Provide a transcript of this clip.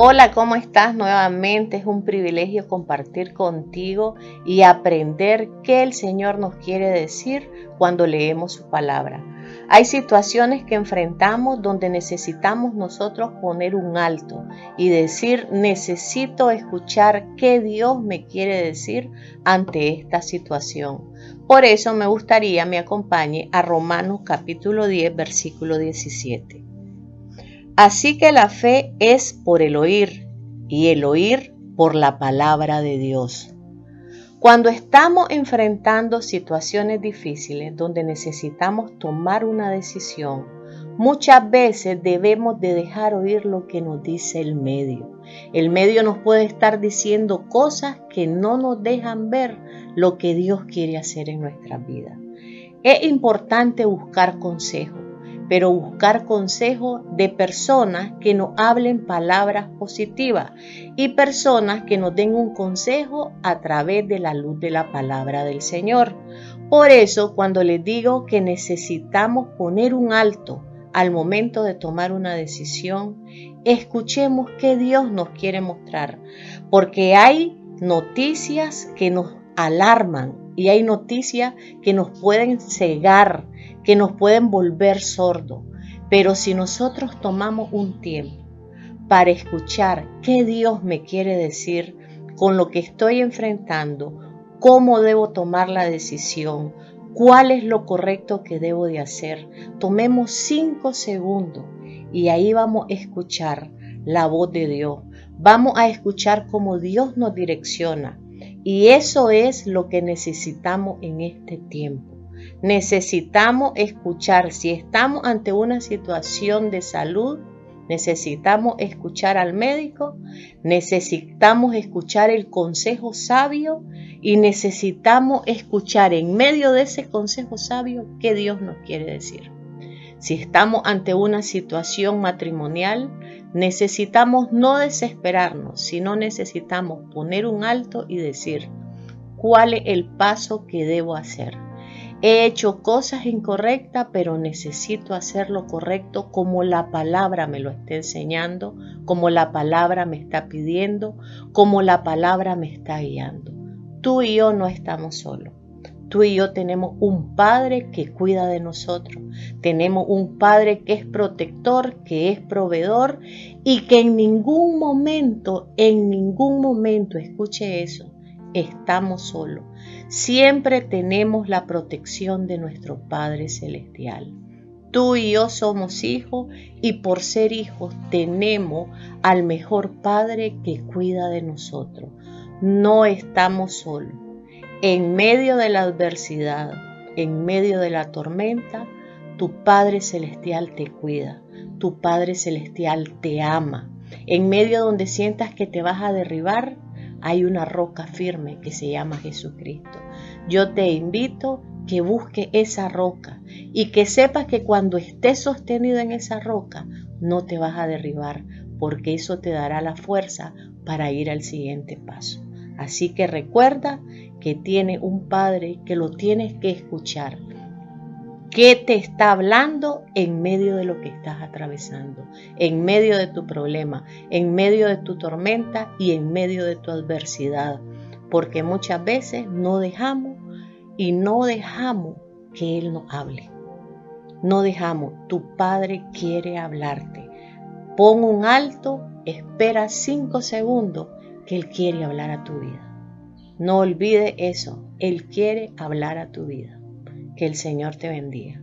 Hola, ¿cómo estás? Nuevamente es un privilegio compartir contigo y aprender qué el Señor nos quiere decir cuando leemos su palabra. Hay situaciones que enfrentamos donde necesitamos nosotros poner un alto y decir, necesito escuchar qué Dios me quiere decir ante esta situación. Por eso me gustaría me acompañe a Romanos capítulo 10, versículo 17. Así que la fe es por el oír y el oír por la palabra de Dios. Cuando estamos enfrentando situaciones difíciles donde necesitamos tomar una decisión, muchas veces debemos de dejar oír lo que nos dice el medio. El medio nos puede estar diciendo cosas que no nos dejan ver lo que Dios quiere hacer en nuestra vida. Es importante buscar consejo pero buscar consejo de personas que nos hablen palabras positivas y personas que nos den un consejo a través de la luz de la palabra del Señor. Por eso, cuando les digo que necesitamos poner un alto al momento de tomar una decisión, escuchemos qué Dios nos quiere mostrar, porque hay noticias que nos alarman y hay noticias que nos pueden cegar que nos pueden volver sordos. Pero si nosotros tomamos un tiempo para escuchar qué Dios me quiere decir con lo que estoy enfrentando, cómo debo tomar la decisión, cuál es lo correcto que debo de hacer, tomemos cinco segundos y ahí vamos a escuchar la voz de Dios. Vamos a escuchar cómo Dios nos direcciona. Y eso es lo que necesitamos en este tiempo. Necesitamos escuchar, si estamos ante una situación de salud, necesitamos escuchar al médico, necesitamos escuchar el consejo sabio y necesitamos escuchar en medio de ese consejo sabio qué Dios nos quiere decir. Si estamos ante una situación matrimonial, necesitamos no desesperarnos, sino necesitamos poner un alto y decir, ¿cuál es el paso que debo hacer? He hecho cosas incorrectas, pero necesito hacer lo correcto como la palabra me lo está enseñando, como la palabra me está pidiendo, como la palabra me está guiando. Tú y yo no estamos solos. Tú y yo tenemos un Padre que cuida de nosotros. Tenemos un Padre que es protector, que es proveedor y que en ningún momento, en ningún momento, escuche eso, estamos solos. Siempre tenemos la protección de nuestro Padre Celestial. Tú y yo somos hijos y por ser hijos tenemos al mejor Padre que cuida de nosotros. No estamos solos. En medio de la adversidad, en medio de la tormenta, tu Padre Celestial te cuida. Tu Padre Celestial te ama. En medio donde sientas que te vas a derribar, hay una roca firme que se llama Jesucristo. Yo te invito que busque esa roca y que sepas que cuando estés sostenido en esa roca no te vas a derribar porque eso te dará la fuerza para ir al siguiente paso. Así que recuerda que tiene un Padre que lo tienes que escuchar ¿Qué te está hablando en medio de lo que estás atravesando? En medio de tu problema, en medio de tu tormenta y en medio de tu adversidad. Porque muchas veces no dejamos y no dejamos que Él nos hable. No dejamos, tu Padre quiere hablarte. Pon un alto, espera cinco segundos que Él quiere hablar a tu vida. No olvide eso, Él quiere hablar a tu vida. Que el Señor te bendiga.